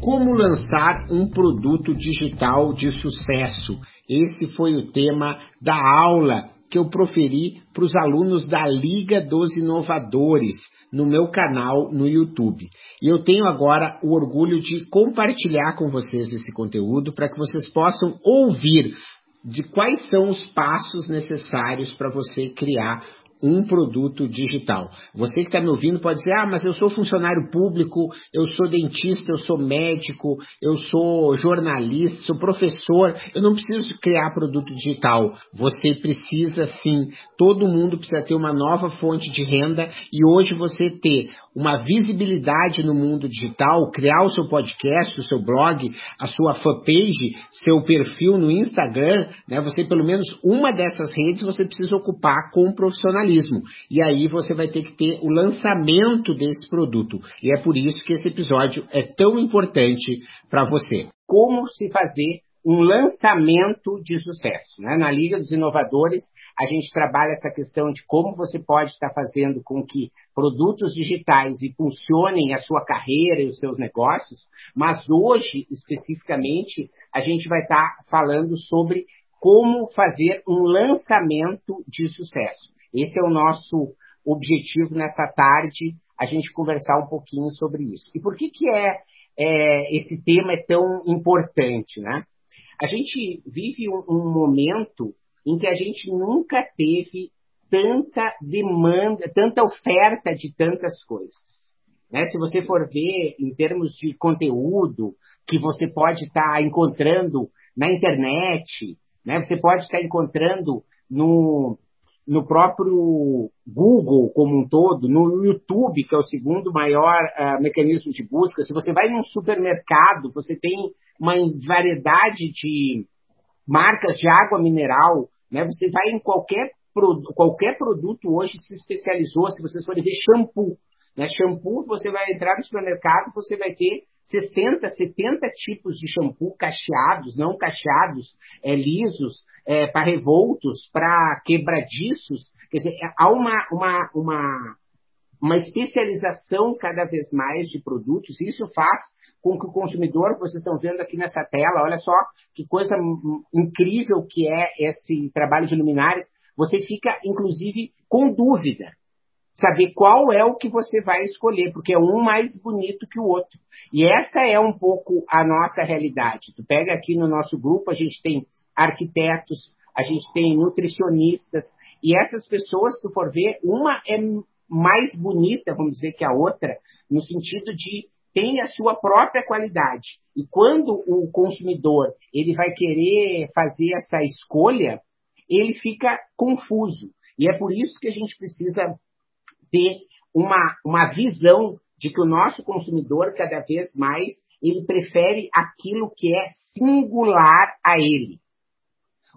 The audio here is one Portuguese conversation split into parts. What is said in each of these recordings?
Como lançar um produto digital de sucesso? Esse foi o tema da aula que eu proferi para os alunos da Liga dos Inovadores no meu canal no YouTube. E eu tenho agora o orgulho de compartilhar com vocês esse conteúdo para que vocês possam ouvir de quais são os passos necessários para você criar um produto digital. Você que está me ouvindo pode dizer, ah, mas eu sou funcionário público, eu sou dentista, eu sou médico, eu sou jornalista, sou professor, eu não preciso criar produto digital. Você precisa sim, todo mundo precisa ter uma nova fonte de renda e hoje você ter uma visibilidade no mundo digital, criar o seu podcast, o seu blog, a sua fanpage, seu perfil no Instagram, né? Você pelo menos uma dessas redes você precisa ocupar com profissionalismo. E aí você vai ter que ter o lançamento desse produto. E é por isso que esse episódio é tão importante para você. Como se fazer um lançamento de sucesso. Né? Na Liga dos Inovadores, a gente trabalha essa questão de como você pode estar fazendo com que produtos digitais impulsionem a sua carreira e os seus negócios, mas hoje, especificamente, a gente vai estar falando sobre como fazer um lançamento de sucesso. Esse é o nosso objetivo nessa tarde, a gente conversar um pouquinho sobre isso. E por que, que é, é esse tema é tão importante, né? A gente vive um, um momento em que a gente nunca teve tanta demanda, tanta oferta de tantas coisas. Né? Se você for ver em termos de conteúdo que você pode estar tá encontrando na internet, né? você pode estar tá encontrando no, no próprio Google como um todo, no YouTube, que é o segundo maior uh, mecanismo de busca, se você vai num supermercado, você tem uma variedade de marcas de água mineral, né? Você vai em qualquer, qualquer produto hoje se especializou, se vocês forem ver shampoo, né? Shampoo, você vai entrar no supermercado, você vai ter 60, 70 tipos de shampoo cacheados, não cacheados, é, lisos, é, para revoltos, para quebradiços. Quer dizer, há uma, uma, uma, uma especialização cada vez mais de produtos. Isso faz com que o consumidor, vocês estão vendo aqui nessa tela, olha só que coisa incrível que é esse trabalho de luminares. Você fica, inclusive, com dúvida saber qual é o que você vai escolher, porque é um mais bonito que o outro. E essa é um pouco a nossa realidade. Tu pega aqui no nosso grupo, a gente tem arquitetos, a gente tem nutricionistas, e essas pessoas, se tu for ver, uma é mais bonita, vamos dizer, que a outra, no sentido de tem a sua própria qualidade. E quando o consumidor ele vai querer fazer essa escolha, ele fica confuso. E é por isso que a gente precisa ter uma, uma visão de que o nosso consumidor, cada vez mais, ele prefere aquilo que é singular a ele,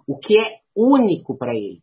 o que é único para ele,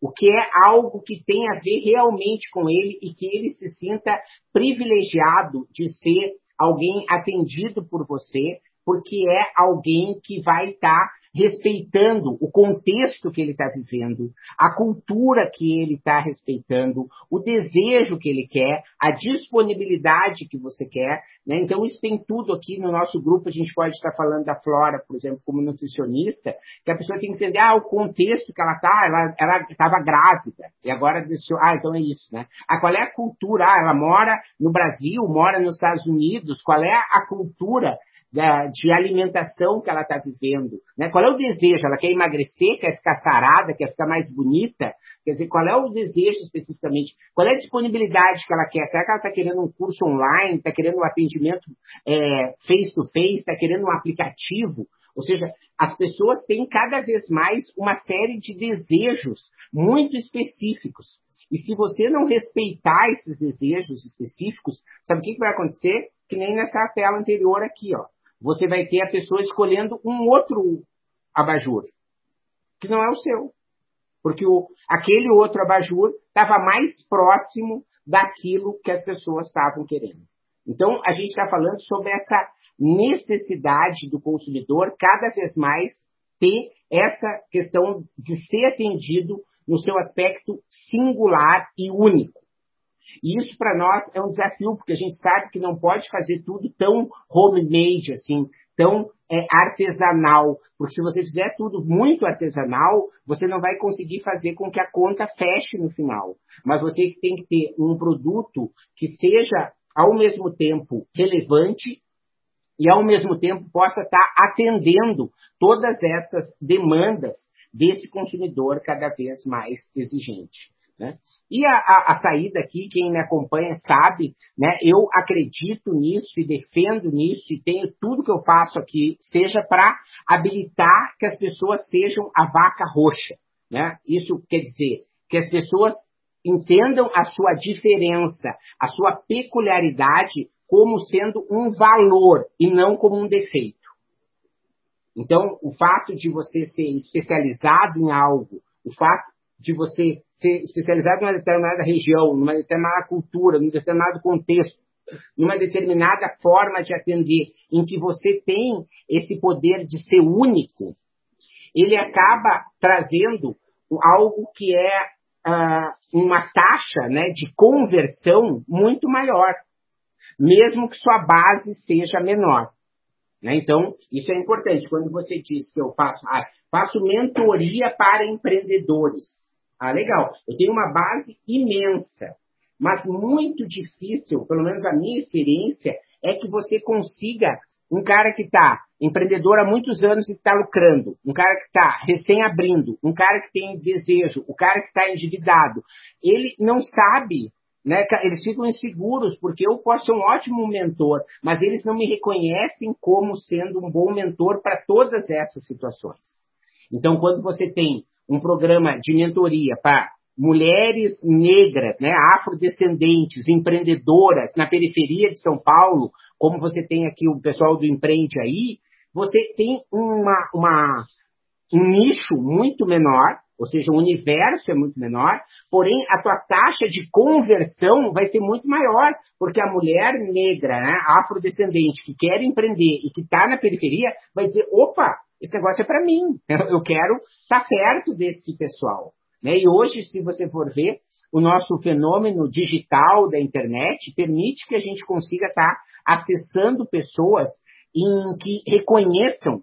o que é algo que tem a ver realmente com ele e que ele se sinta privilegiado de ser alguém atendido por você, porque é alguém que vai estar tá respeitando o contexto que ele está vivendo, a cultura que ele está respeitando, o desejo que ele quer, a disponibilidade que você quer. Né? Então, isso tem tudo aqui no nosso grupo. A gente pode estar falando da Flora, por exemplo, como nutricionista, que a pessoa tem que entender ah, o contexto que ela está, ela estava grávida, e agora deixou, ah, então é isso, né? Ah, qual é a cultura? Ah, ela mora no Brasil, mora nos Estados Unidos, qual é a cultura da, de alimentação que ela está vivendo. Né? Qual é o desejo? Ela quer emagrecer, quer ficar sarada, quer ficar mais bonita? Quer dizer, qual é o desejo especificamente? Qual é a disponibilidade que ela quer? Será que ela está querendo um curso online? Está querendo um atendimento é, face-to-face? Está querendo um aplicativo? Ou seja, as pessoas têm cada vez mais uma série de desejos muito específicos. E se você não respeitar esses desejos específicos, sabe o que, que vai acontecer? que nem nessa tela anterior aqui, ó. Você vai ter a pessoa escolhendo um outro abajur, que não é o seu. Porque o, aquele outro abajur estava mais próximo daquilo que as pessoas estavam querendo. Então, a gente está falando sobre essa necessidade do consumidor cada vez mais ter essa questão de ser atendido no seu aspecto singular e único. E isso para nós é um desafio, porque a gente sabe que não pode fazer tudo tão homemade assim, tão é, artesanal, porque se você fizer tudo muito artesanal, você não vai conseguir fazer com que a conta feche no final. Mas você tem que ter um produto que seja ao mesmo tempo relevante e ao mesmo tempo possa estar atendendo todas essas demandas desse consumidor cada vez mais exigente. Né? E a, a, a, saída aqui, quem me acompanha sabe, né, eu acredito nisso e defendo nisso e tenho tudo que eu faço aqui, seja para habilitar que as pessoas sejam a vaca roxa. Né? Isso quer dizer que as pessoas entendam a sua diferença, a sua peculiaridade como sendo um valor e não como um defeito. Então, o fato de você ser especializado em algo, o fato de você ser especializado em uma determinada região, numa determinada cultura, num determinado contexto, numa determinada forma de atender, em que você tem esse poder de ser único, ele acaba trazendo algo que é uh, uma taxa né, de conversão muito maior, mesmo que sua base seja menor. Né? Então, isso é importante. Quando você diz que eu faço, ah, faço mentoria para empreendedores, ah, legal. Eu tenho uma base imensa, mas muito difícil, pelo menos a minha experiência, é que você consiga um cara que está empreendedor há muitos anos e está lucrando, um cara que está recém abrindo, um cara que tem desejo, o cara que está endividado, ele não sabe, né? Eles ficam inseguros porque eu posso ser um ótimo mentor, mas eles não me reconhecem como sendo um bom mentor para todas essas situações. Então, quando você tem um programa de mentoria para mulheres negras, né, afrodescendentes, empreendedoras na periferia de São Paulo, como você tem aqui o pessoal do Empreende aí, você tem uma, uma, um nicho muito menor, ou seja, o universo é muito menor, porém a tua taxa de conversão vai ser muito maior, porque a mulher negra, né, afrodescendente, que quer empreender e que está na periferia, vai dizer, opa, esse negócio é para mim. Eu quero estar tá perto desse pessoal. Né? E hoje, se você for ver, o nosso fenômeno digital da internet permite que a gente consiga estar tá acessando pessoas em que reconheçam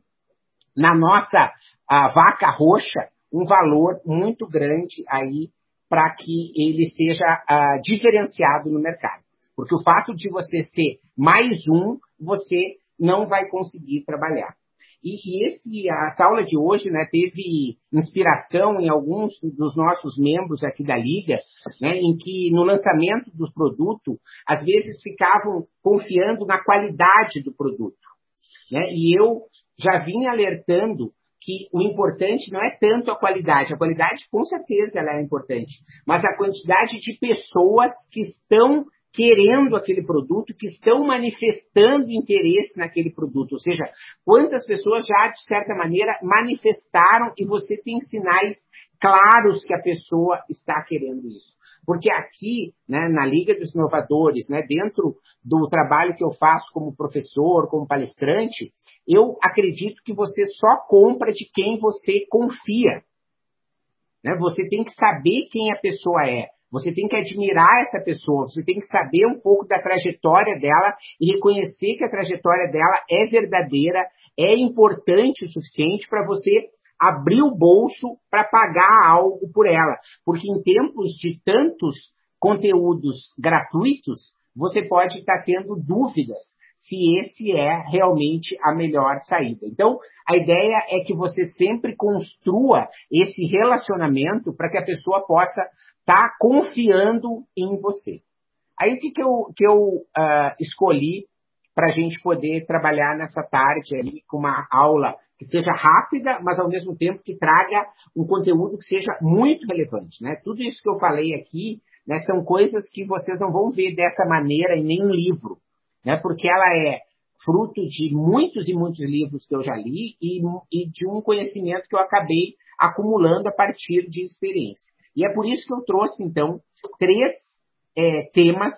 na nossa vaca roxa um valor muito grande aí para que ele seja uh, diferenciado no mercado. Porque o fato de você ser mais um, você não vai conseguir trabalhar. E, esse, essa aula de hoje né, teve inspiração em alguns dos nossos membros aqui da Liga, né, em que no lançamento do produto, às vezes ficavam confiando na qualidade do produto. Né? E eu já vim alertando que o importante não é tanto a qualidade, a qualidade com certeza ela é importante, mas a quantidade de pessoas que estão querendo aquele produto, que estão manifestando interesse naquele produto. Ou seja, quantas pessoas já, de certa maneira, manifestaram e você tem sinais claros que a pessoa está querendo isso. Porque aqui, né, na Liga dos Inovadores, né, dentro do trabalho que eu faço como professor, como palestrante, eu acredito que você só compra de quem você confia. Né? Você tem que saber quem a pessoa é. Você tem que admirar essa pessoa, você tem que saber um pouco da trajetória dela e reconhecer que a trajetória dela é verdadeira, é importante o suficiente para você abrir o bolso para pagar algo por ela. Porque em tempos de tantos conteúdos gratuitos, você pode estar tá tendo dúvidas se esse é realmente a melhor saída. Então, a ideia é que você sempre construa esse relacionamento para que a pessoa possa está confiando em você. Aí o que, que eu, que eu uh, escolhi para a gente poder trabalhar nessa tarde ali com uma aula que seja rápida, mas ao mesmo tempo que traga um conteúdo que seja muito relevante. Né? Tudo isso que eu falei aqui né, são coisas que vocês não vão ver dessa maneira em nenhum livro. Né? Porque ela é fruto de muitos e muitos livros que eu já li e, e de um conhecimento que eu acabei acumulando a partir de experiência. E é por isso que eu trouxe, então, três é, temas,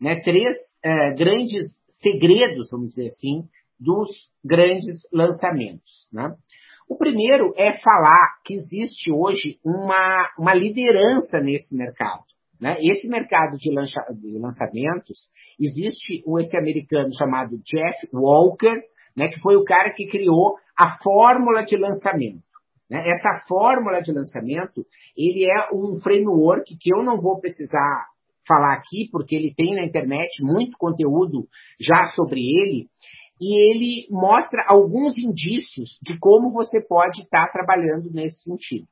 né, três é, grandes segredos, vamos dizer assim, dos grandes lançamentos. Né? O primeiro é falar que existe hoje uma, uma liderança nesse mercado. Né? Esse mercado de, lança, de lançamentos, existe esse americano chamado Jeff Walker, né, que foi o cara que criou a fórmula de lançamento. Né? Essa fórmula de lançamento, ele é um framework que eu não vou precisar falar aqui, porque ele tem na internet muito conteúdo já sobre ele, e ele mostra alguns indícios de como você pode estar tá trabalhando nesse sentido.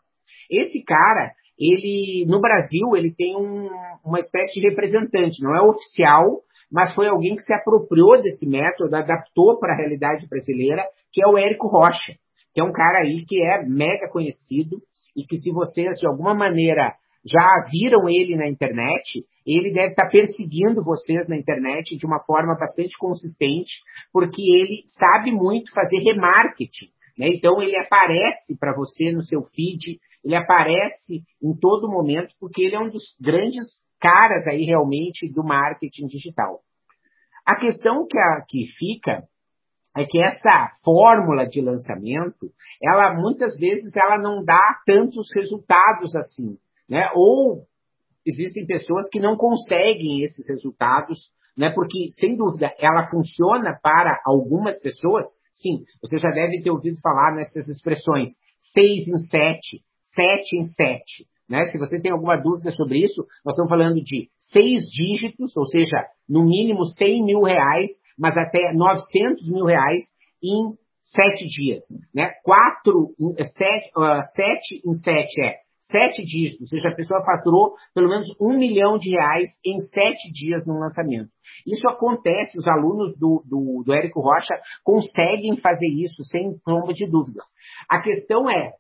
Esse cara, ele no Brasil, ele tem um, uma espécie de representante, não é oficial, mas foi alguém que se apropriou desse método, adaptou para a realidade brasileira, que é o Érico Rocha, que é um cara aí que é mega conhecido e que se vocês de alguma maneira já viram ele na internet, ele deve estar perseguindo vocês na internet de uma forma bastante consistente, porque ele sabe muito fazer remarketing. Né? Então ele aparece para você no seu feed, ele aparece em todo momento, porque ele é um dos grandes caras aí realmente do marketing digital. A questão que, a, que fica é que essa fórmula de lançamento, ela muitas vezes ela não dá tantos resultados assim, né? Ou existem pessoas que não conseguem esses resultados, né? Porque sem dúvida ela funciona para algumas pessoas. Sim, você já deve ter ouvido falar nessas expressões seis em sete, sete em sete. Né? Se você tem alguma dúvida sobre isso, nós estamos falando de seis dígitos, ou seja, no mínimo 100 mil reais, mas até 900 mil reais em sete dias. Né? Quatro, sete, uh, sete em sete é sete dígitos, ou seja, a pessoa faturou pelo menos um milhão de reais em sete dias no lançamento. Isso acontece, os alunos do, do, do Érico Rocha conseguem fazer isso sem sombra de dúvidas. A questão é,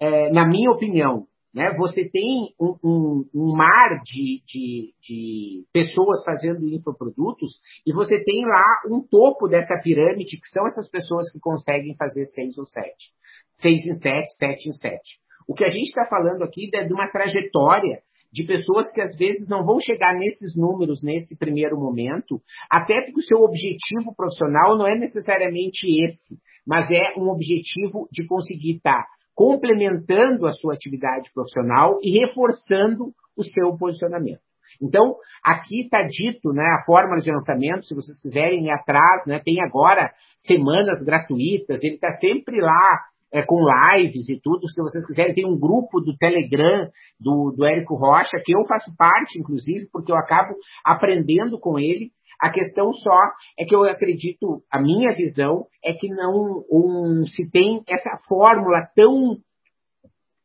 é na minha opinião, né? Você tem um, um, um mar de, de, de, pessoas fazendo infoprodutos e você tem lá um topo dessa pirâmide, que são essas pessoas que conseguem fazer seis ou sete. Seis em sete, sete em sete. O que a gente está falando aqui é de uma trajetória de pessoas que às vezes não vão chegar nesses números nesse primeiro momento, até porque o seu objetivo profissional não é necessariamente esse, mas é um objetivo de conseguir estar tá complementando a sua atividade profissional e reforçando o seu posicionamento. Então, aqui está dito né, a fórmula de lançamento, se vocês quiserem ir atrás, né, tem agora semanas gratuitas, ele está sempre lá é, com lives e tudo, se vocês quiserem, tem um grupo do Telegram do, do Érico Rocha, que eu faço parte, inclusive, porque eu acabo aprendendo com ele, a questão só é que eu acredito, a minha visão é que não um, se tem essa fórmula tão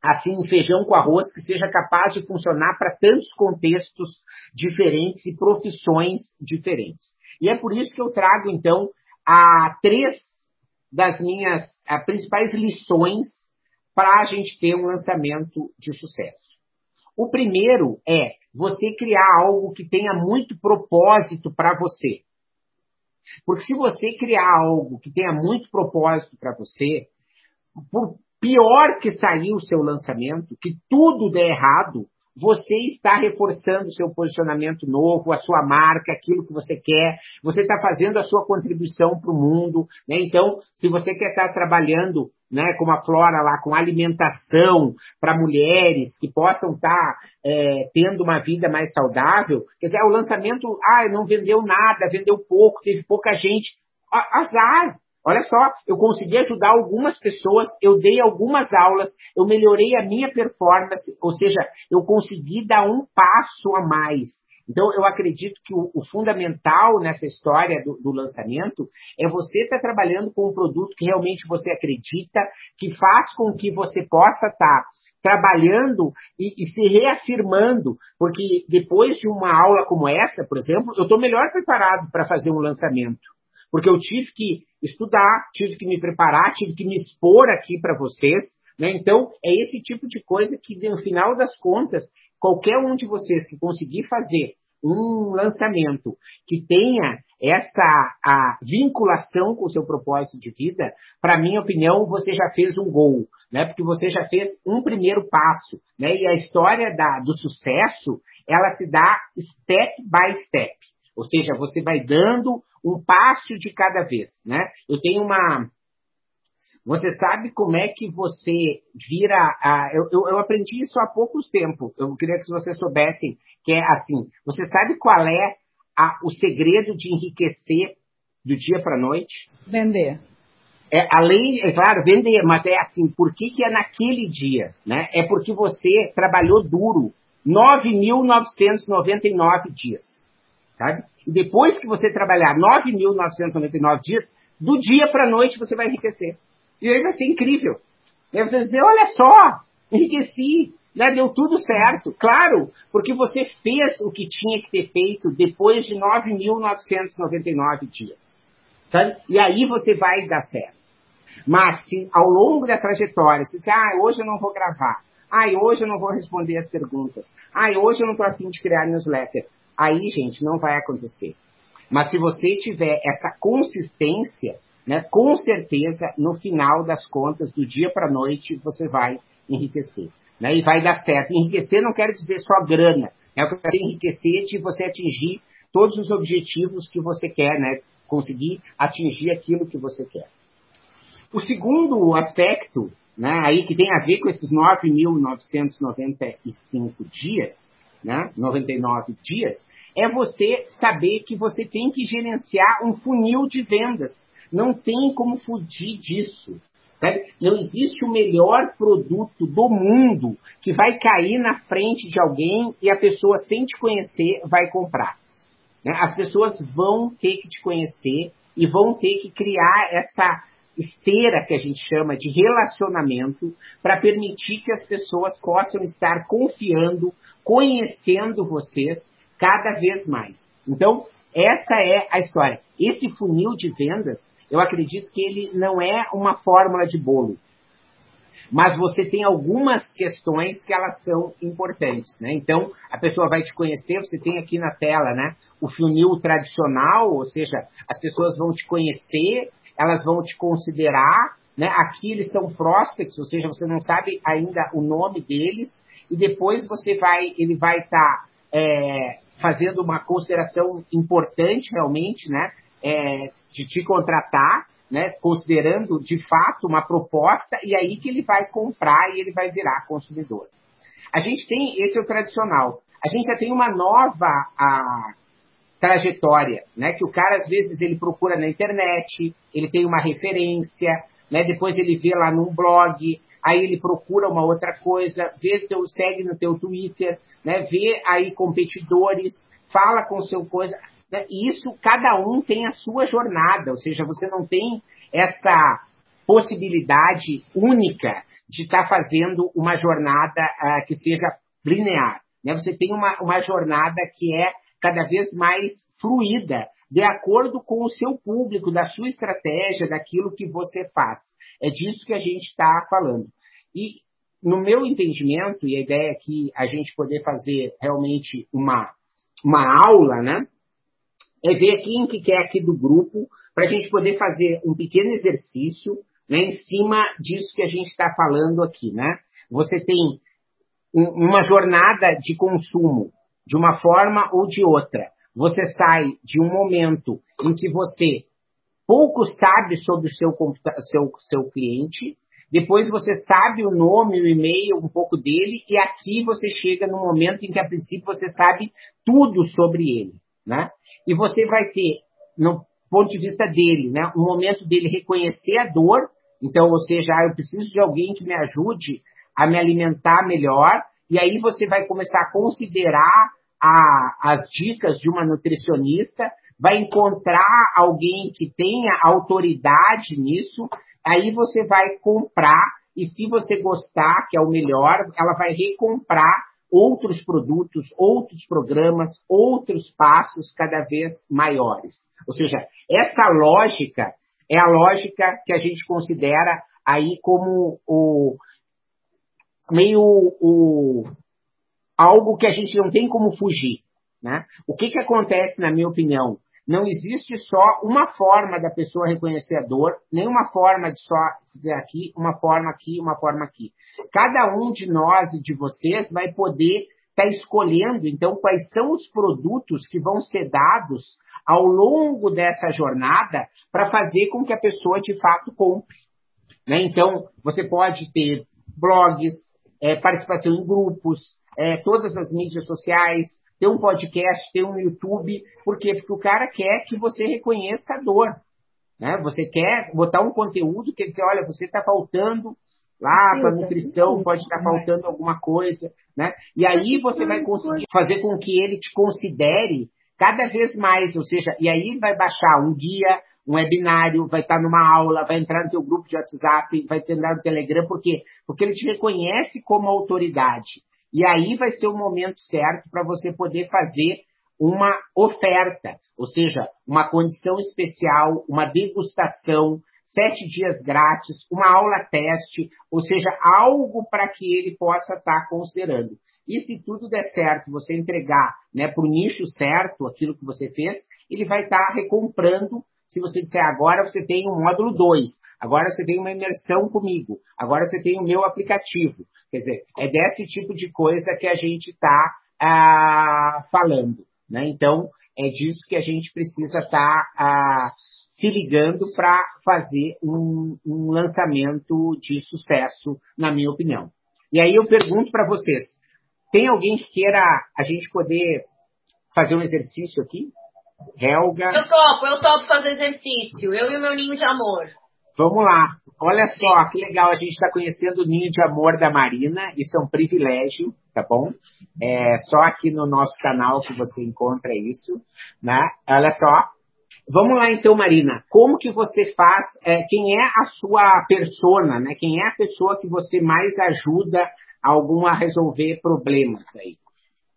assim, feijão com arroz que seja capaz de funcionar para tantos contextos diferentes e profissões diferentes. E é por isso que eu trago, então, a três das minhas a, principais lições para a gente ter um lançamento de sucesso. O primeiro é você criar algo que tenha muito propósito para você. Porque se você criar algo que tenha muito propósito para você, por pior que sair o seu lançamento, que tudo der errado, você está reforçando o seu posicionamento novo, a sua marca, aquilo que você quer, você está fazendo a sua contribuição para o mundo. Né? Então, se você quer estar trabalhando né, como a Flora lá, com alimentação para mulheres que possam estar tá, é, tendo uma vida mais saudável, quer dizer, o lançamento, ah, não vendeu nada, vendeu pouco, teve pouca gente. Azar, Olha só, eu consegui ajudar algumas pessoas, eu dei algumas aulas, eu melhorei a minha performance, ou seja, eu consegui dar um passo a mais. Então, eu acredito que o, o fundamental nessa história do, do lançamento é você estar tá trabalhando com um produto que realmente você acredita, que faz com que você possa estar tá trabalhando e, e, se reafirmando, porque depois de uma aula como essa, por exemplo, eu estou melhor preparado para fazer um lançamento porque eu tive que estudar, tive que me preparar, tive que me expor aqui para vocês. Né? Então, é esse tipo de coisa que, no final das contas, qualquer um de vocês que conseguir fazer um lançamento que tenha essa a vinculação com o seu propósito de vida, para minha opinião, você já fez um gol, né? Porque você já fez um primeiro passo, né? E a história da, do sucesso, ela se dá step by step. Ou seja, você vai dando um passo de cada vez, né? Eu tenho uma você sabe como é que você vira. A, eu, eu, eu, aprendi isso há poucos tempos. Eu queria que vocês soubessem que é assim. Você sabe qual é a, o segredo de enriquecer do dia para a noite? Vender. É, além, é claro, vender, mas é assim, por que, que é naquele dia? Né? É porque você trabalhou duro 9.999 dias, sabe? E depois que você trabalhar 9.999 dias, do dia para a noite você vai enriquecer. E aí vai ser incrível. E aí você vai dizer, olha só, enriqueci, né? deu tudo certo. Claro, porque você fez o que tinha que ter feito depois de 9.999 dias. Sabe? E aí você vai dar certo. Mas se ao longo da trajetória, você diz, ah, hoje eu não vou gravar. Ah, hoje eu não vou responder as perguntas. Ah, hoje eu não estou afim de criar newsletter. Aí, gente, não vai acontecer. Mas se você tiver essa consistência, né, com certeza, no final das contas, do dia para a noite, você vai enriquecer. Né, e vai dar certo. Enriquecer não quer dizer só grana. É o que enriquecer de você atingir todos os objetivos que você quer, né? Conseguir atingir aquilo que você quer. O segundo aspecto, né, aí que tem a ver com esses 9.995 dias, né, 99 dias, é você saber que você tem que gerenciar um funil de vendas não tem como fugir disso. Sabe? Não existe o melhor produto do mundo que vai cair na frente de alguém e a pessoa, sem te conhecer, vai comprar. Né? As pessoas vão ter que te conhecer e vão ter que criar essa esteira que a gente chama de relacionamento para permitir que as pessoas possam estar confiando, conhecendo vocês cada vez mais. Então, essa é a história. Esse funil de vendas eu acredito que ele não é uma fórmula de bolo. Mas você tem algumas questões que elas são importantes, né? Então, a pessoa vai te conhecer, você tem aqui na tela, né? O funil tradicional, ou seja, as pessoas vão te conhecer, elas vão te considerar, né? Aqui eles são prospects, ou seja, você não sabe ainda o nome deles, e depois você vai, ele vai estar tá, é, fazendo uma consideração importante realmente, né? É, de te contratar, né, considerando de fato uma proposta, e aí que ele vai comprar e ele vai virar consumidor. A gente tem, esse é o tradicional. A gente já tem uma nova a, trajetória, né, que o cara às vezes ele procura na internet, ele tem uma referência, né, depois ele vê lá num blog, aí ele procura uma outra coisa, vê teu, segue no teu Twitter, né, vê aí competidores, fala com seu coisa. Né? E isso, cada um tem a sua jornada, ou seja, você não tem essa possibilidade única de estar tá fazendo uma jornada uh, que seja linear. Né? Você tem uma, uma jornada que é cada vez mais fluida, de acordo com o seu público, da sua estratégia, daquilo que você faz. É disso que a gente está falando. E, no meu entendimento, e a ideia é que a gente poder fazer realmente uma, uma aula, né? é ver quem que quer aqui do grupo, para a gente poder fazer um pequeno exercício né, em cima disso que a gente está falando aqui. Né? Você tem um, uma jornada de consumo de uma forma ou de outra. Você sai de um momento em que você pouco sabe sobre o seu, seu, seu cliente, depois você sabe o nome, o e-mail, um pouco dele, e aqui você chega no momento em que, a princípio, você sabe tudo sobre ele. Né? E você vai ter, no ponto de vista dele, né, um momento dele reconhecer a dor. Então, ou seja, ah, eu preciso de alguém que me ajude a me alimentar melhor. E aí você vai começar a considerar a, as dicas de uma nutricionista, vai encontrar alguém que tenha autoridade nisso, aí você vai comprar, e se você gostar, que é o melhor, ela vai recomprar outros produtos, outros programas, outros passos cada vez maiores. Ou seja, essa lógica é a lógica que a gente considera aí como o meio o algo que a gente não tem como fugir, né? O que que acontece na minha opinião? não existe só uma forma da pessoa reconhecer a dor, nem uma forma de só dizer aqui, uma forma aqui, uma forma aqui. Cada um de nós e de vocês vai poder estar tá escolhendo, então, quais são os produtos que vão ser dados ao longo dessa jornada para fazer com que a pessoa de fato compre. Né? Então, você pode ter blogs, é, participação em grupos, é, todas as mídias sociais, ter um podcast, ter um YouTube. Por quê? Porque o cara quer que você reconheça a dor. Né? Você quer botar um conteúdo que dizer, olha, você está faltando lá para nutrição, pode estar tá faltando alguma coisa. Né? E aí você vai conseguir fazer com que ele te considere cada vez mais, ou seja, e aí vai baixar um guia, um webinário, vai estar numa aula, vai entrar no teu grupo de WhatsApp, vai entrar no Telegram, por quê? Porque ele te reconhece como autoridade. E aí vai ser o momento certo para você poder fazer uma oferta, ou seja, uma condição especial, uma degustação, sete dias grátis, uma aula teste, ou seja, algo para que ele possa estar tá considerando. E se tudo der certo, você entregar né, para o nicho certo aquilo que você fez, ele vai estar tá recomprando. Se você disser agora você tem um módulo 2, agora você tem uma imersão comigo, agora você tem o meu aplicativo. Quer dizer, é desse tipo de coisa que a gente está ah, falando. Né? Então, é disso que a gente precisa estar tá, ah, se ligando para fazer um, um lançamento de sucesso, na minha opinião. E aí eu pergunto para vocês, tem alguém que queira a gente poder fazer um exercício aqui? Helga? Eu topo, eu topo fazer exercício. Eu e o meu ninho de amor. Vamos lá. Olha só, que legal, a gente está conhecendo o ninho de amor da Marina. Isso é um privilégio, tá bom? É só aqui no nosso canal que você encontra isso, né? Olha só. Vamos lá então, Marina. Como que você faz? É, quem é a sua persona, né? Quem é a pessoa que você mais ajuda algum a resolver problemas aí?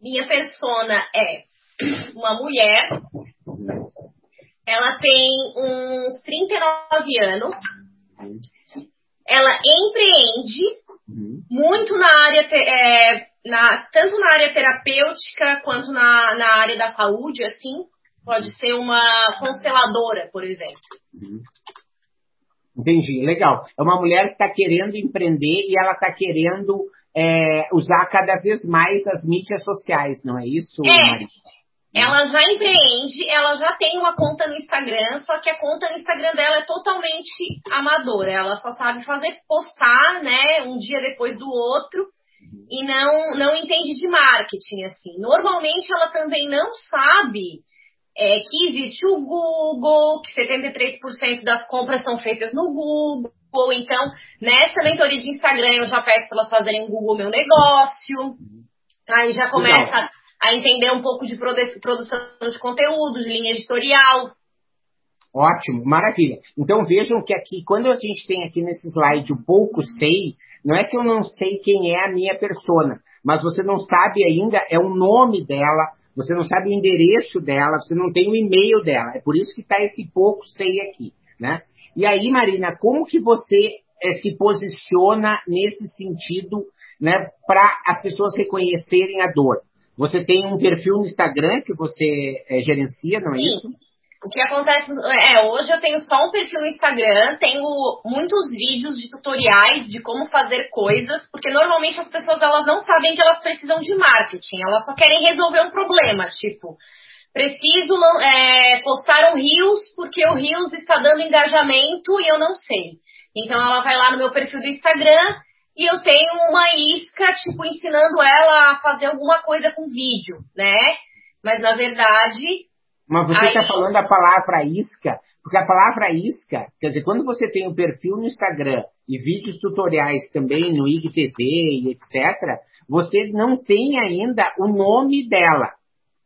Minha persona é uma mulher. Ela tem uns 39 anos. Ela empreende muito na área, é, na, tanto na área terapêutica quanto na, na área da saúde, assim. Pode ser uma consteladora, por exemplo. Entendi, legal. É uma mulher que está querendo empreender e ela está querendo é, usar cada vez mais as mídias sociais, não é isso, é. Maria? Ela já empreende, ela já tem uma conta no Instagram, só que a conta no Instagram dela é totalmente amadora. Ela só sabe fazer postar, né, um dia depois do outro e não não entende de marketing assim. Normalmente ela também não sabe é, que existe o Google, que 73% das compras são feitas no Google, ou então, nessa mentoria de Instagram, eu já peço para elas fazerem Google Meu Negócio. Aí já começa. A entender um pouco de produção de conteúdos, linha editorial. Ótimo, maravilha. Então vejam que aqui, quando a gente tem aqui nesse slide o pouco sei, não é que eu não sei quem é a minha persona, mas você não sabe ainda, é o nome dela, você não sabe o endereço dela, você não tem o e-mail dela. É por isso que está esse pouco sei aqui, né? E aí, Marina, como que você é, se posiciona nesse sentido, né, para as pessoas reconhecerem a dor? Você tem um perfil no Instagram que você é, gerencia, não é Sim. isso? O que acontece é, hoje eu tenho só um perfil no Instagram, tenho muitos vídeos de tutoriais de como fazer coisas, porque normalmente as pessoas elas não sabem que elas precisam de marketing, elas só querem resolver um problema, tipo, preciso é, postar um Rios porque o Rios está dando engajamento e eu não sei. Então ela vai lá no meu perfil do Instagram e eu tenho uma isca, tipo, ensinando ela a fazer alguma coisa com vídeo, né? Mas na verdade. Mas você está aí... falando a palavra isca, porque a palavra isca, quer dizer, quando você tem um perfil no Instagram e vídeos tutoriais também no IGTV e etc., você não tem ainda o nome dela.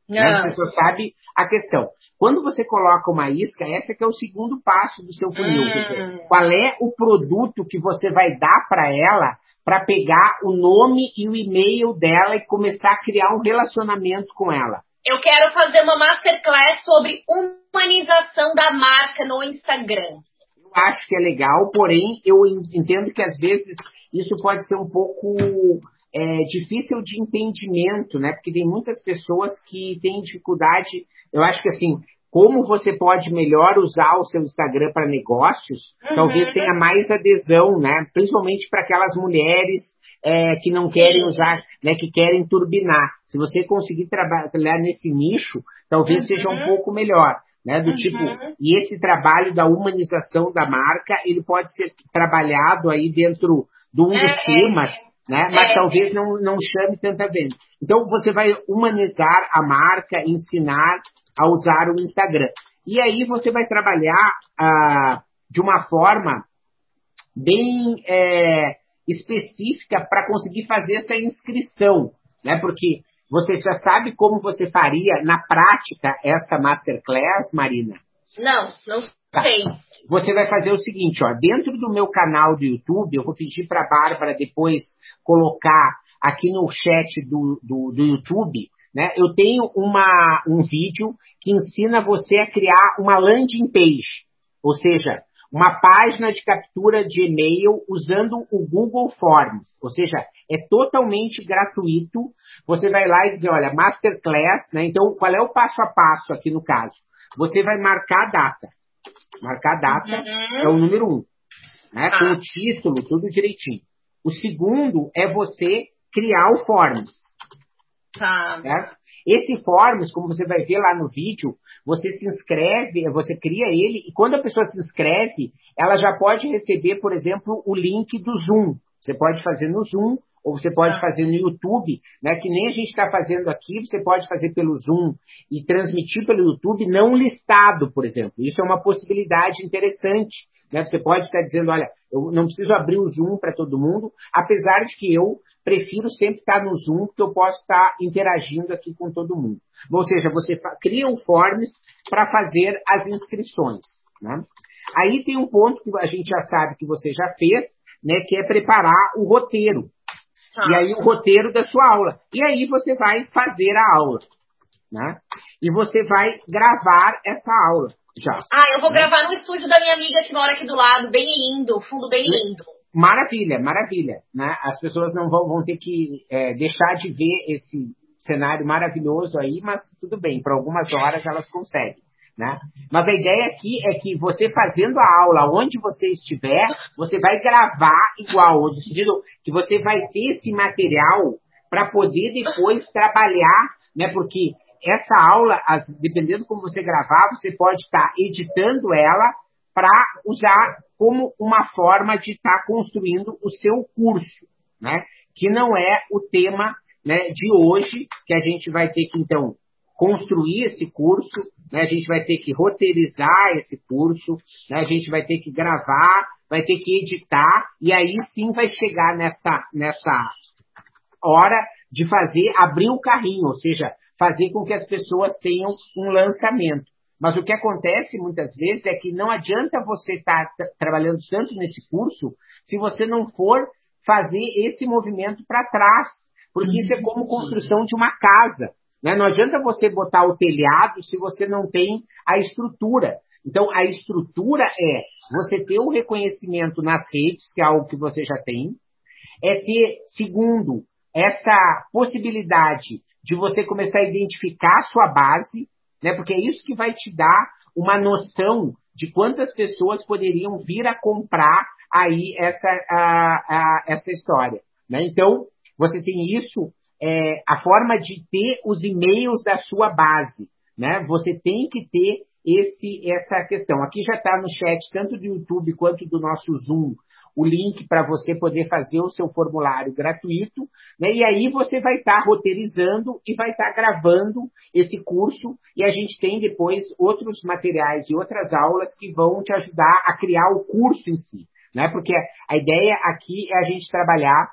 Né? Você só sabe a questão. Quando você coloca uma isca, esse é o segundo passo do seu funil. Hum. Dizer, qual é o produto que você vai dar para ela para pegar o nome e o e-mail dela e começar a criar um relacionamento com ela? Eu quero fazer uma masterclass sobre humanização da marca no Instagram. Eu acho que é legal, porém eu entendo que às vezes isso pode ser um pouco é, difícil de entendimento, né? Porque tem muitas pessoas que têm dificuldade. Eu acho que assim, como você pode melhor usar o seu Instagram para negócios, Uhum. talvez tenha mais adesão, né? Principalmente para aquelas mulheres é, que não querem usar, né? Que querem turbinar. Se você conseguir trabalhar nesse nicho, talvez Uhum. seja um pouco melhor. Né, do Uhum. tipo, e esse trabalho da humanização da marca, ele pode ser trabalhado aí dentro de um dos É, temas, né? Mas é. talvez não, não chame tanta venda. Então você vai humanizar a marca, ensinar a usar o Instagram. E aí você vai trabalhar ah, de uma forma bem é, específica para conseguir fazer essa inscrição, né? Porque você já sabe como você faria na prática essa masterclass, Marina? Não, não Tá. sei. Você vai fazer o seguinte, ó, dentro do meu canal do YouTube, eu vou pedir para a Bárbara depois colocar aqui no chat do, do, do YouTube, né? Eu tenho uma, um vídeo que ensina você a criar uma landing page, ou seja, uma página de captura de e-mail usando o Google Forms, ou seja, é totalmente gratuito. Você vai lá e dizer, olha, masterclass, né? Então, qual é o passo a passo aqui no caso? Você vai marcar a data. Marcar a data Uhum. é o número um, né? Tá. Com o título, tudo direitinho. O segundo é você criar o Forms. Tá. Certo? Esse Forms, como você vai ver lá no vídeo, você se inscreve, você cria ele, e quando a pessoa se inscreve, ela já pode receber, por exemplo, o link do Zoom. Você pode fazer no Zoom, ou você pode Ah. fazer no YouTube, né? Que nem a gente está fazendo aqui, você pode fazer pelo Zoom e transmitir pelo YouTube não listado, por exemplo. Isso é uma possibilidade interessante. Né? Você pode estar dizendo, olha, eu não preciso abrir o Zoom para todo mundo, apesar de que eu prefiro sempre estar no Zoom, porque eu posso estar interagindo aqui com todo mundo. Ou seja, você cria um forms para fazer as inscrições. Né? Aí tem um ponto que a gente já sabe que você já fez, né, que é preparar o roteiro. Tá. E aí o roteiro da sua aula. E aí você vai fazer a aula. Né? E você vai gravar essa aula já. Ah, eu vou gravar no estúdio da minha amiga que mora aqui do lado, bem lindo, fundo bem lindo. Maravilha, maravilha. Né? As pessoas não vão, vão ter que é, deixar de ver esse cenário maravilhoso aí, mas tudo bem, por algumas horas elas conseguem. Né? Mas a ideia aqui é que você fazendo a aula onde você estiver, você vai gravar igual, no sentido que você vai ter esse material para poder depois trabalhar, né? Porque essa aula, dependendo como você gravar, você pode estar editando ela para usar como uma forma de estar construindo o seu curso, né? Que não é o tema né, de hoje, que a gente vai ter que, então, construir esse curso, né? a gente vai ter que roteirizar esse curso, né? a gente vai ter que gravar, vai ter que editar, e aí sim vai chegar nessa, nessa hora de fazer, abrir o carrinho, ou seja, fazer com que as pessoas tenham um lançamento. Mas o que acontece muitas vezes é que não adianta você estar tra- trabalhando tanto nesse curso se você não for fazer esse movimento para trás, porque isso é como construção de uma casa. Né? Não adianta você botar o telhado se você não tem a estrutura. Então, a estrutura é você ter o reconhecimento nas redes, que é algo que você já tem, é ter, segundo, essa possibilidade de você começar a identificar a sua base, né? Porque é isso que vai te dar uma noção de quantas pessoas poderiam vir a comprar aí essa, a, a- essa história. Né? Então, você tem isso, é, a forma de ter os e-mails da sua base. Né? Você tem que ter esse, essa questão. Aqui já está no chat, tanto do YouTube quanto do nosso Zoom, o link para você poder fazer o seu formulário gratuito, né? E aí você vai estar roteirizando e vai estar gravando esse curso e a gente tem depois outros materiais e outras aulas que vão te ajudar a criar o curso em si, né? Porque a ideia aqui é a gente trabalhar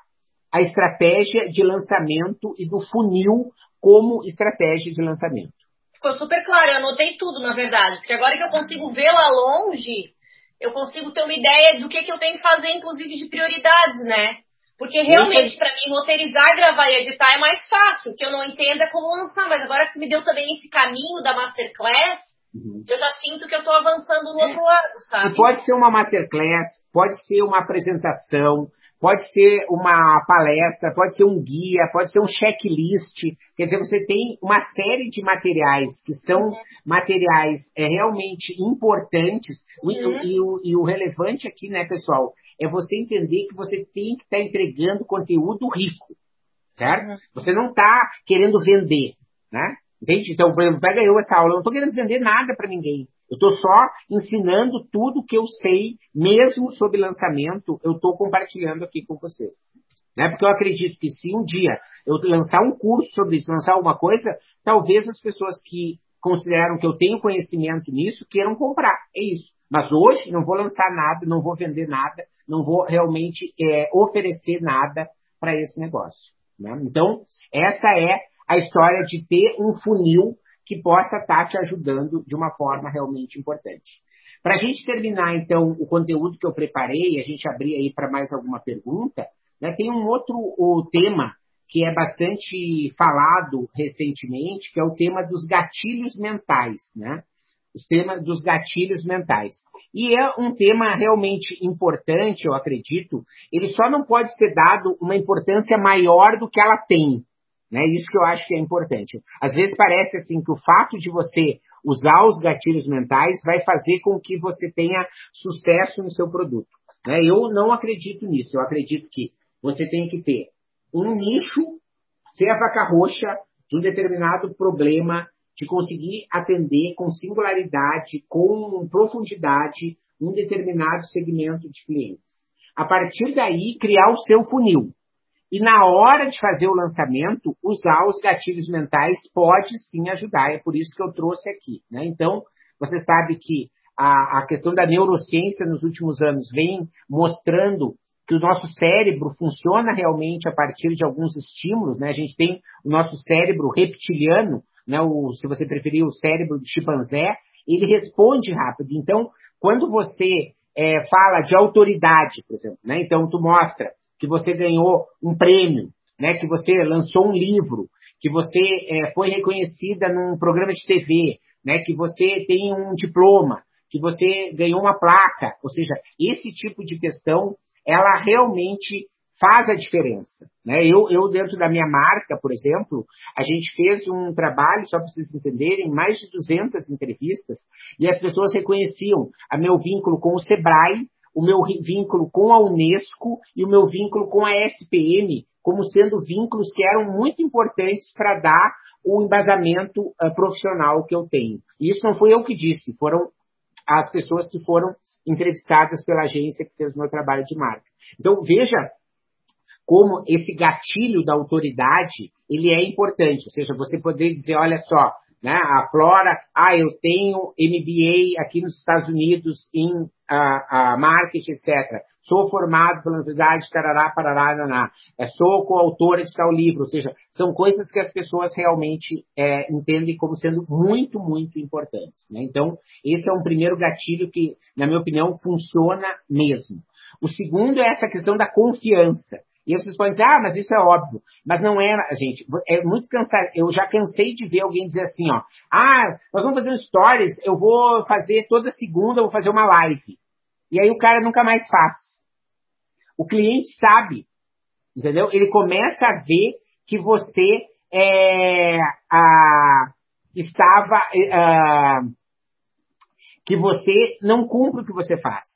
a estratégia de lançamento e do funil como estratégia de lançamento. Ficou super claro, eu anotei tudo, na verdade. Porque agora que eu consigo ver lá longe, eu consigo ter uma ideia do que, que eu tenho que fazer, inclusive de prioridades, né? Porque realmente, para mim, roteirizar, gravar e editar é mais fácil. O que eu não entendo é como lançar. Mas agora que me deu também esse caminho da Masterclass, Uhum. eu já sinto que eu tô avançando no outro lado, sabe? E pode ser uma masterclass, pode ser uma apresentação, pode ser uma palestra, pode ser um guia, pode ser um checklist. Quer dizer, você tem uma série de materiais que são uhum. materiais é, realmente importantes. Uhum. E, e, o, e, o, relevante aqui, né, pessoal, é você entender que você tem que estar tá entregando conteúdo rico, certo? Uhum. Você não está querendo vender, né? Entende? Então, por exemplo, pega eu essa aula, eu não estou querendo vender nada para ninguém. Eu estou só ensinando tudo que eu sei, mesmo sobre lançamento, eu estou compartilhando aqui com vocês. Né? Porque eu acredito que se um dia eu lançar um curso sobre isso, lançar alguma coisa, talvez as pessoas que consideram que eu tenho conhecimento nisso queiram comprar. É isso. Mas hoje não vou lançar nada, não vou vender nada, não vou realmente é, oferecer nada para esse negócio. Né? Então, essa é a história de ter um funil que possa estar tá te ajudando de uma forma realmente importante. Para a gente terminar, então, o conteúdo que eu preparei, a gente abrir aí para mais alguma pergunta, né, tem um outro tema que é bastante falado recentemente, que é o tema dos gatilhos mentais, né? Os temas dos gatilhos mentais. E é um tema realmente importante, eu acredito. Ele só não pode ser dado uma importância maior do que ela tem. Né? Isso que eu acho que é importante. Às vezes parece assim que o fato de você usar os gatilhos mentais vai fazer com que você tenha sucesso no seu produto. Né? Eu não acredito nisso. Eu acredito que você tem que ter um nicho, ser a vaca roxa de um determinado problema, de conseguir atender com singularidade, com profundidade, um determinado segmento de clientes. A partir daí, criar o seu funil. E na hora de fazer o lançamento, usar os gatilhos mentais pode sim ajudar. É por isso que eu trouxe aqui. Né? Então, você sabe que a, a questão da neurociência nos últimos anos vem mostrando que o nosso cérebro funciona realmente a partir de alguns estímulos. Né? A gente tem o nosso cérebro reptiliano, né? o, se você preferir, o cérebro do chimpanzé, ele responde rápido. Então, quando você é, fala de autoridade, por exemplo, né? então tu mostra que você ganhou um prêmio, né, que você lançou um livro, que você é, foi reconhecida num programa de TV, né, que você tem um diploma, que você ganhou uma placa. Ou seja, esse tipo de questão, ela realmente faz a diferença. Né? Eu, eu, dentro da minha marca, por exemplo, a gente fez um trabalho, só para vocês entenderem, mais de 200 entrevistas, e as pessoas reconheciam a meu vínculo com o Sebrae, o meu vínculo com a Unesco e o meu vínculo com a SPM como sendo vínculos que eram muito importantes para dar o embasamento uh, profissional que eu tenho. E isso não foi eu que disse, foram as pessoas que foram entrevistadas pela agência que fez o meu trabalho de marca. Então, veja como esse gatilho da autoridade, ele é importante. Ou seja, você poder dizer, olha só, né? A Flora, ah, eu tenho MBA aqui nos Estados Unidos em a marketing, etc. Sou formado pela Universidade Tarará, Parará, Naná. É, sou coautora de tal livro. Ou seja, são coisas que as pessoas realmente é, entendem como sendo muito, muito importantes. Né? Então, esse é um primeiro gatilho que, na minha opinião, funciona mesmo. O segundo é essa questão da confiança. E vocês podem dizer, ah, mas isso é óbvio. Mas não é, gente, é muito cansado. Eu já cansei de ver alguém dizer assim, ó, ah, nós vamos fazer um stories, eu vou fazer toda segunda, eu vou fazer uma live. E aí o cara nunca mais faz. O cliente sabe, entendeu? Ele começa a ver que você é, a, estava, a, que você não cumpre o que você faz.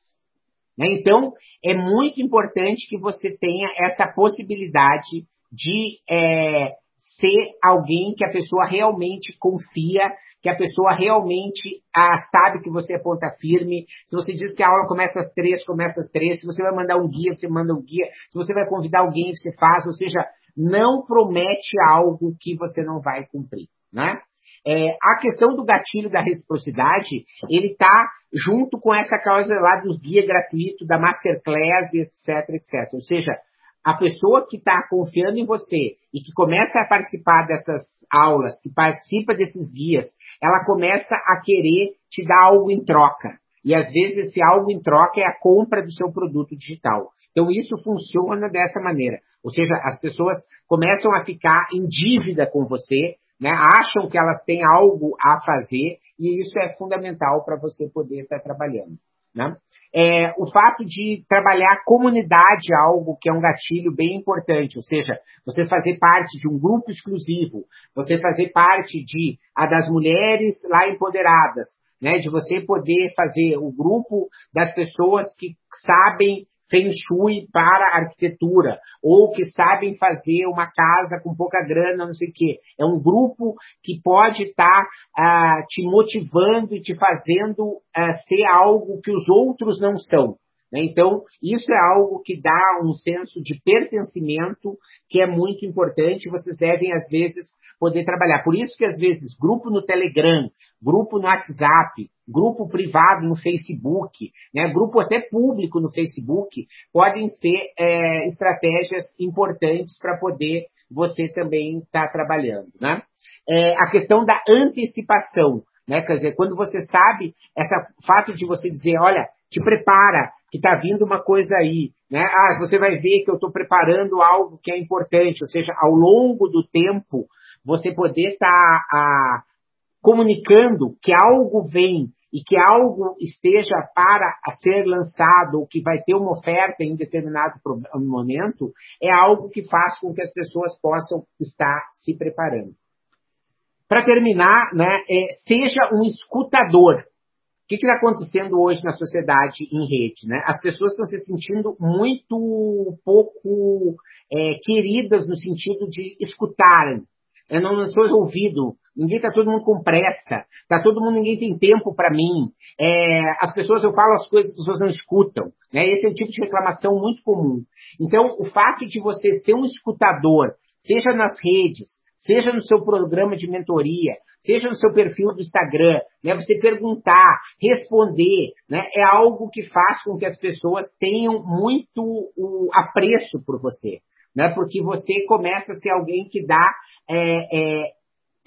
Né? Então, é muito importante que você tenha essa possibilidade de é, ser alguém que a pessoa realmente confia, que a pessoa realmente ah, sabe que você é ponta firme. Se você diz que a aula começa às três, começa às três. Se você vai mandar um guia, você manda um guia. Se você vai convidar alguém, você faz. Ou seja, não promete algo que você não vai cumprir, né? É, a questão do gatilho da reciprocidade, ele está junto com essa causa lá dos guia gratuito, da masterclass, etc, etc. Ou seja, a pessoa que está confiando em você e que começa a participar dessas aulas, que participa desses guias, ela começa a querer te dar algo em troca. E às vezes esse algo em troca é a compra do seu produto digital. Então isso funciona dessa maneira. Ou seja, as pessoas começam a ficar em dívida com você né, acham que elas têm algo a fazer e isso é fundamental para você poder estar trabalhando. Né? É, o fato de trabalhar comunidade é algo que é um gatilho bem importante, ou seja, você fazer parte de um grupo exclusivo, você fazer parte de a das mulheres lá empoderadas, né, de você poder fazer o grupo das pessoas que sabem Feng Shui para arquitetura, ou que sabem fazer uma casa com pouca grana, não sei o quê. É um grupo que pode estar tá, ah, te motivando e te fazendo ah, ser algo que os outros não são. Né? Então, isso é algo que dá um senso de pertencimento que é muito importante. Vocês devem, às vezes, poder trabalhar. Por isso que, às vezes, grupo no Telegram, grupo no WhatsApp, grupo privado no Facebook, né, grupo até público no Facebook, podem ser é, estratégias importantes para poder você também estar tá trabalhando. Né? É, a questão da antecipação. Né? Quer dizer, quando você sabe, esse fato de você dizer, olha, te prepara, que está vindo uma coisa aí. Né? Ah, você vai ver que eu estou preparando algo que é importante, ou seja, ao longo do tempo, você poder estar tá, ah, comunicando que algo vem e que algo esteja para ser lançado ou que vai ter uma oferta em determinado momento, é algo que faz com que as pessoas possam estar se preparando. Para terminar, né, é, seja um escutador. O que está acontecendo hoje na sociedade em rede? Né? As pessoas estão se sentindo muito pouco é, queridas no sentido de escutarem. Eu não, não sou ouvido, Ninguém está todo mundo com pressa. Está todo mundo, ninguém tem tempo para mim. É, as pessoas, eu falo as coisas, as pessoas não escutam. Né? Esse é um tipo de reclamação muito comum. Então, o fato de você ser um escutador, seja nas redes, seja no seu programa de mentoria, seja no seu perfil do Instagram, né, você perguntar, responder, né, é algo que faz com que as pessoas tenham muito o apreço por você, né, porque você começa a ser alguém que dá é, é,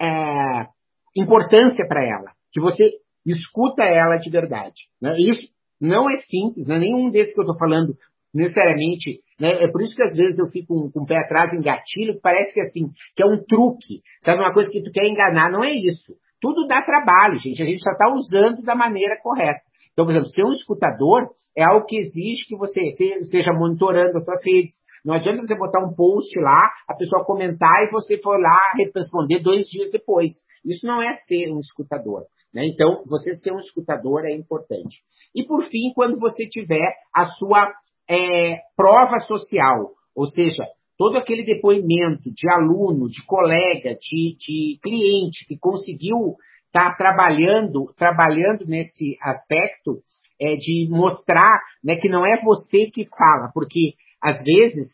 é, importância para ela, que você escuta ela de verdade. Né? Isso não é simples, não é nenhum desses que eu estou falando necessariamente. Né? É por isso que às vezes eu fico com, o pé atrás em gatilho, que parece que assim, que é um truque, sabe, uma coisa que tu quer enganar, não é isso. Tudo dá trabalho, gente. A gente só está usando da maneira correta. Então, por exemplo, ser um escutador é algo que exige que você esteja monitorando as suas redes, não adianta você botar um post lá, a pessoa comentar e você for lá responder dois dias depois. Isso não é ser um escutador. Né? Então, você ser um escutador é importante. E por fim, quando você tiver a sua é, prova social, ou seja, todo aquele depoimento de aluno, de colega, de, de cliente que conseguiu estar tá trabalhando, trabalhando nesse aspecto, é, de mostrar né, que não é você que fala, porque às vezes,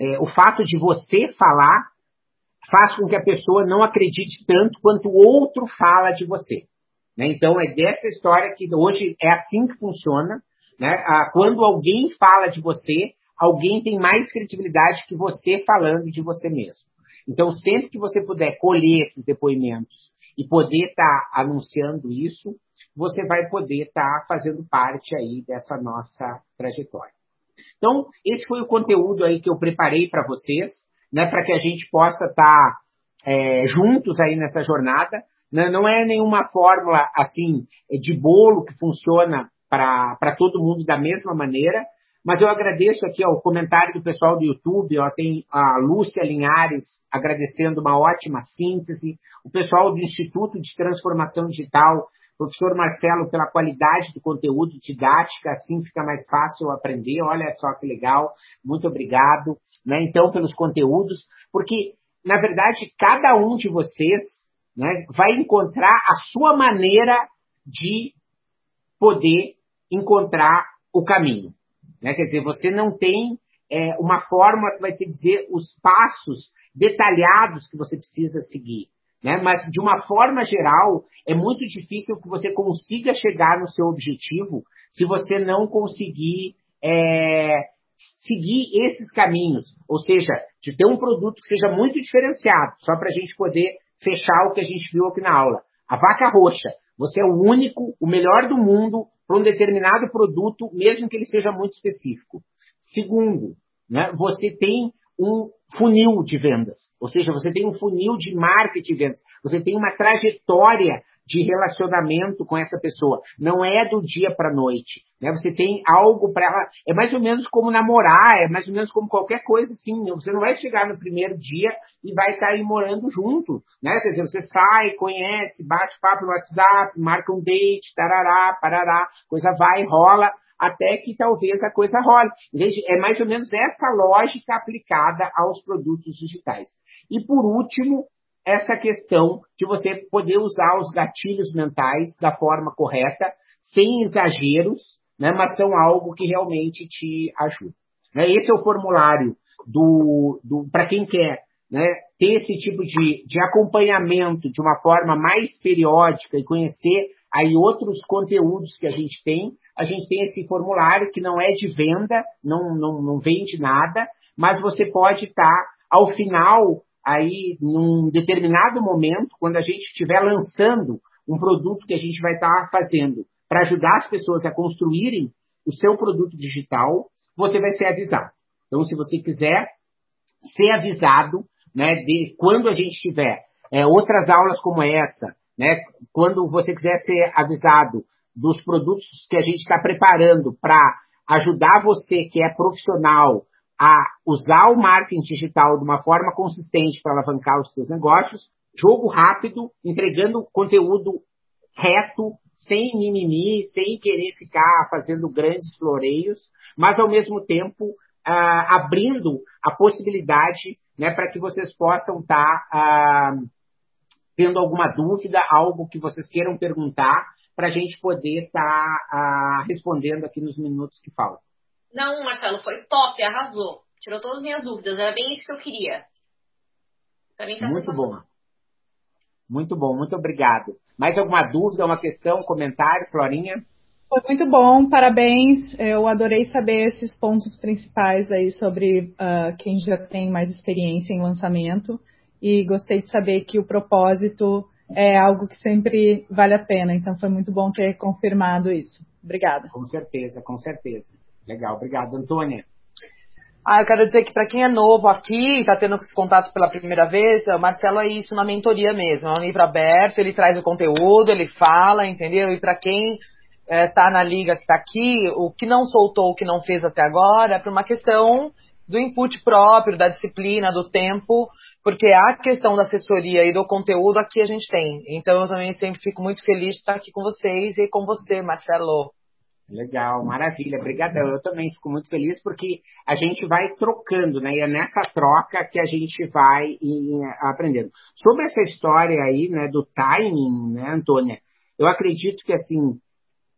é, o fato de você falar faz com que a pessoa não acredite tanto quanto o outro fala de você. Né? Então, é dessa história que hoje é assim que funciona. Né? Ah, quando alguém fala de você, alguém tem mais credibilidade que você falando de você mesmo. Então, sempre que você puder colher esses depoimentos e poder estar tá anunciando isso, você vai poder estar tá fazendo parte aí dessa nossa trajetória. Então, esse foi o conteúdo aí que eu preparei para vocês, né, para que a gente possa estar tá, é, juntos aí nessa jornada. Né? Não é nenhuma fórmula assim de bolo que funciona para todo mundo da mesma maneira, mas eu agradeço aqui ó, o comentário do pessoal do YouTube, ó, tem a Lúcia Linhares agradecendo uma ótima síntese, o pessoal do Instituto de Transformação Digital Professor Marcelo, pela qualidade do conteúdo didática, assim fica mais fácil aprender. Olha só que legal. Muito obrigado. Né? Então, pelos conteúdos, porque, na verdade, cada um de vocês né, vai encontrar a sua maneira de poder encontrar o caminho. Né? Quer dizer, você não tem é, uma forma que vai te dizer os passos detalhados que você precisa seguir. Né? Mas, de uma forma geral, é muito difícil que você consiga chegar no seu objetivo se você não conseguir é, seguir esses caminhos. Ou seja, de ter um produto que seja muito diferenciado, só para a gente poder fechar o que a gente viu aqui na aula. A vaca roxa. Você é o único, o melhor do mundo para um determinado produto, mesmo que ele seja muito específico. Segundo, né, você tem um funil de vendas. Ou seja, você tem um funil de marketing de vendas. Você tem uma trajetória de relacionamento com essa pessoa. Não é do dia para noite. Né? Você tem algo para ela. É mais ou menos como namorar, é mais ou menos como qualquer coisa assim. Você não vai chegar no primeiro dia e vai estar aí morando junto. Né? Quer dizer, você sai, conhece, bate papo no WhatsApp, marca um date, tarará, parará, coisa vai, rola até que talvez a coisa role. É mais ou menos essa lógica aplicada aos produtos digitais. E por último, essa questão de você poder usar os gatilhos mentais da forma correta, sem exageros, né, mas são algo que realmente te ajuda. Né? Esse é o formulário do, do para quem quer né, ter esse tipo de, de acompanhamento de uma forma mais periódica e conhecer aí outros conteúdos que a gente tem. A gente tem esse formulário que não é de venda, não, não, não vende nada, mas você pode estar, tá, ao final, aí, num determinado momento, quando a gente estiver lançando um produto que a gente vai estar tá fazendo para ajudar as pessoas a construírem o seu produto digital, você vai ser avisado. Então, se você quiser ser avisado, né, de quando a gente tiver é, outras aulas como essa, né? Quando você quiser ser avisado dos produtos que a gente está preparando para ajudar você que é profissional a usar o marketing digital de uma forma consistente para alavancar os seus negócios, jogo rápido, entregando conteúdo reto, sem mimimi, sem querer ficar fazendo grandes floreios, mas ao mesmo tempo ah, abrindo a possibilidade né, para que vocês possam estar tá, ah, tendo alguma dúvida, algo que vocês queiram perguntar, para a gente poder estar tá, uh, respondendo aqui nos minutos que faltam. Não, Marcelo, foi top, arrasou. Tirou todas as minhas dúvidas, era bem isso que eu queria. Tá muito bom. Muito bom, muito obrigado. Mais alguma dúvida, uma questão, um comentário, Florinha? Foi muito bom, parabéns. Eu adorei saber esses pontos principais aí sobre uh, quem já tem mais experiência em lançamento e gostei de saber que o propósito é algo que sempre vale a pena. Então foi muito bom ter confirmado isso. Obrigada. Com certeza, com certeza. Legal, obrigado, Antônia. Ah, eu quero dizer que para quem é novo aqui, está tendo esse contato pela primeira vez, o Marcelo é isso na mentoria mesmo. É um livro aberto, ele traz o conteúdo, ele fala, entendeu? E para quem está é, na liga que está aqui, o que não soltou, o que não fez até agora, é por uma questão do input próprio, da disciplina, do tempo, porque a questão da assessoria e do conteúdo aqui a gente tem. Então eu também sempre fico muito feliz de estar aqui com vocês e com você, Marcelo. Legal, maravilha, obrigadão. Eu também fico muito feliz porque a gente vai trocando, né? E é nessa troca que a gente vai aprendendo. Sobre essa história aí, né, do timing, né, Antônia? Eu acredito que assim,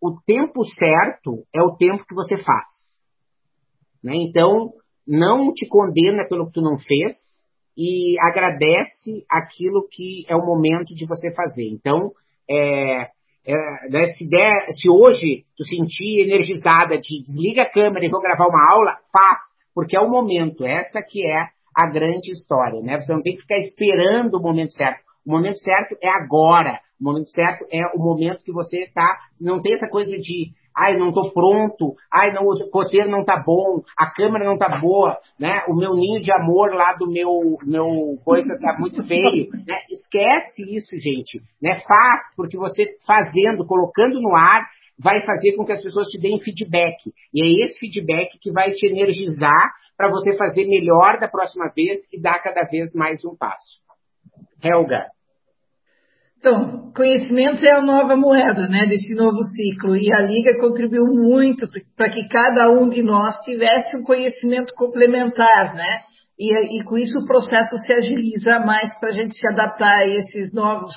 o tempo certo é o tempo que você faz. Né? Então, não te condena pelo que tu não fez e agradece aquilo que é o momento de você fazer. Então, é, é, né, se, der, se hoje tu sentir energizada de desliga a câmera e vou gravar uma aula, faz, porque é o momento. Essa que é a grande história, né? Você não tem que ficar esperando o momento certo. O momento certo é agora. O momento certo é o momento que você está. Não tem essa coisa de ai, não estou pronto, ai, não, o roteiro não tá bom, a câmera não tá boa, né? O meu ninho de amor lá do meu, meu coisa tá muito feio, né? Esquece isso, gente, né? Faz, porque você fazendo, colocando no ar, vai fazer com que as pessoas te deem feedback. E é esse feedback que vai te energizar para você fazer melhor da próxima vez e dar cada vez mais um passo. Helga. Então, conhecimento é a nova moeda, né, desse novo ciclo. E a Liga contribuiu muito para que cada um de nós tivesse um conhecimento complementar, né? E, e com isso o processo se agiliza mais para a gente se adaptar a esses novos,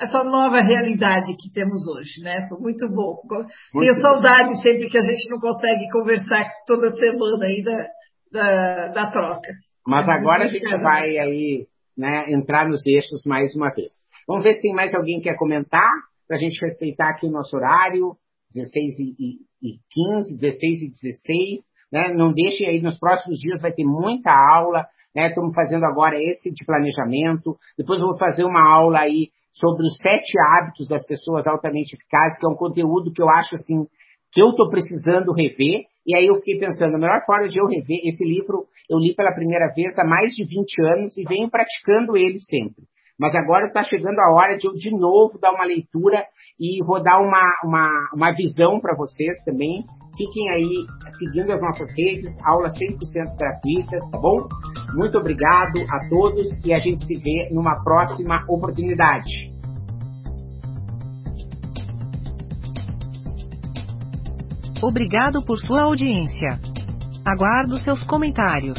essa nova realidade que temos hoje, né? Foi muito bom. Muito Tenho saudade sempre que a gente não consegue conversar toda semana aí da, da, da troca. Mas agora a gente vai aí, né, entrar nos eixos mais uma vez. Vamos ver se tem mais alguém que quer comentar, para a gente respeitar aqui o nosso horário, 16 e, e 15, 16 e 16. Né? Não deixem aí, nos próximos dias vai ter muita aula. Né? Estamos fazendo agora esse de planejamento. Depois eu vou fazer uma aula aí sobre os sete hábitos das pessoas altamente eficazes, que é um conteúdo que eu acho assim, que eu estou precisando rever. E aí eu fiquei pensando, a melhor forma de eu rever esse livro, eu li pela primeira vez há mais de 20 anos e venho praticando ele sempre. Mas agora está chegando a hora de eu de novo dar uma leitura e vou dar uma, uma, uma visão para vocês também. Fiquem aí seguindo as nossas redes, aulas 100% gratuitas, tá bom? Muito obrigado a todos e a gente se vê numa próxima oportunidade. Obrigado por sua audiência. Aguardo seus comentários.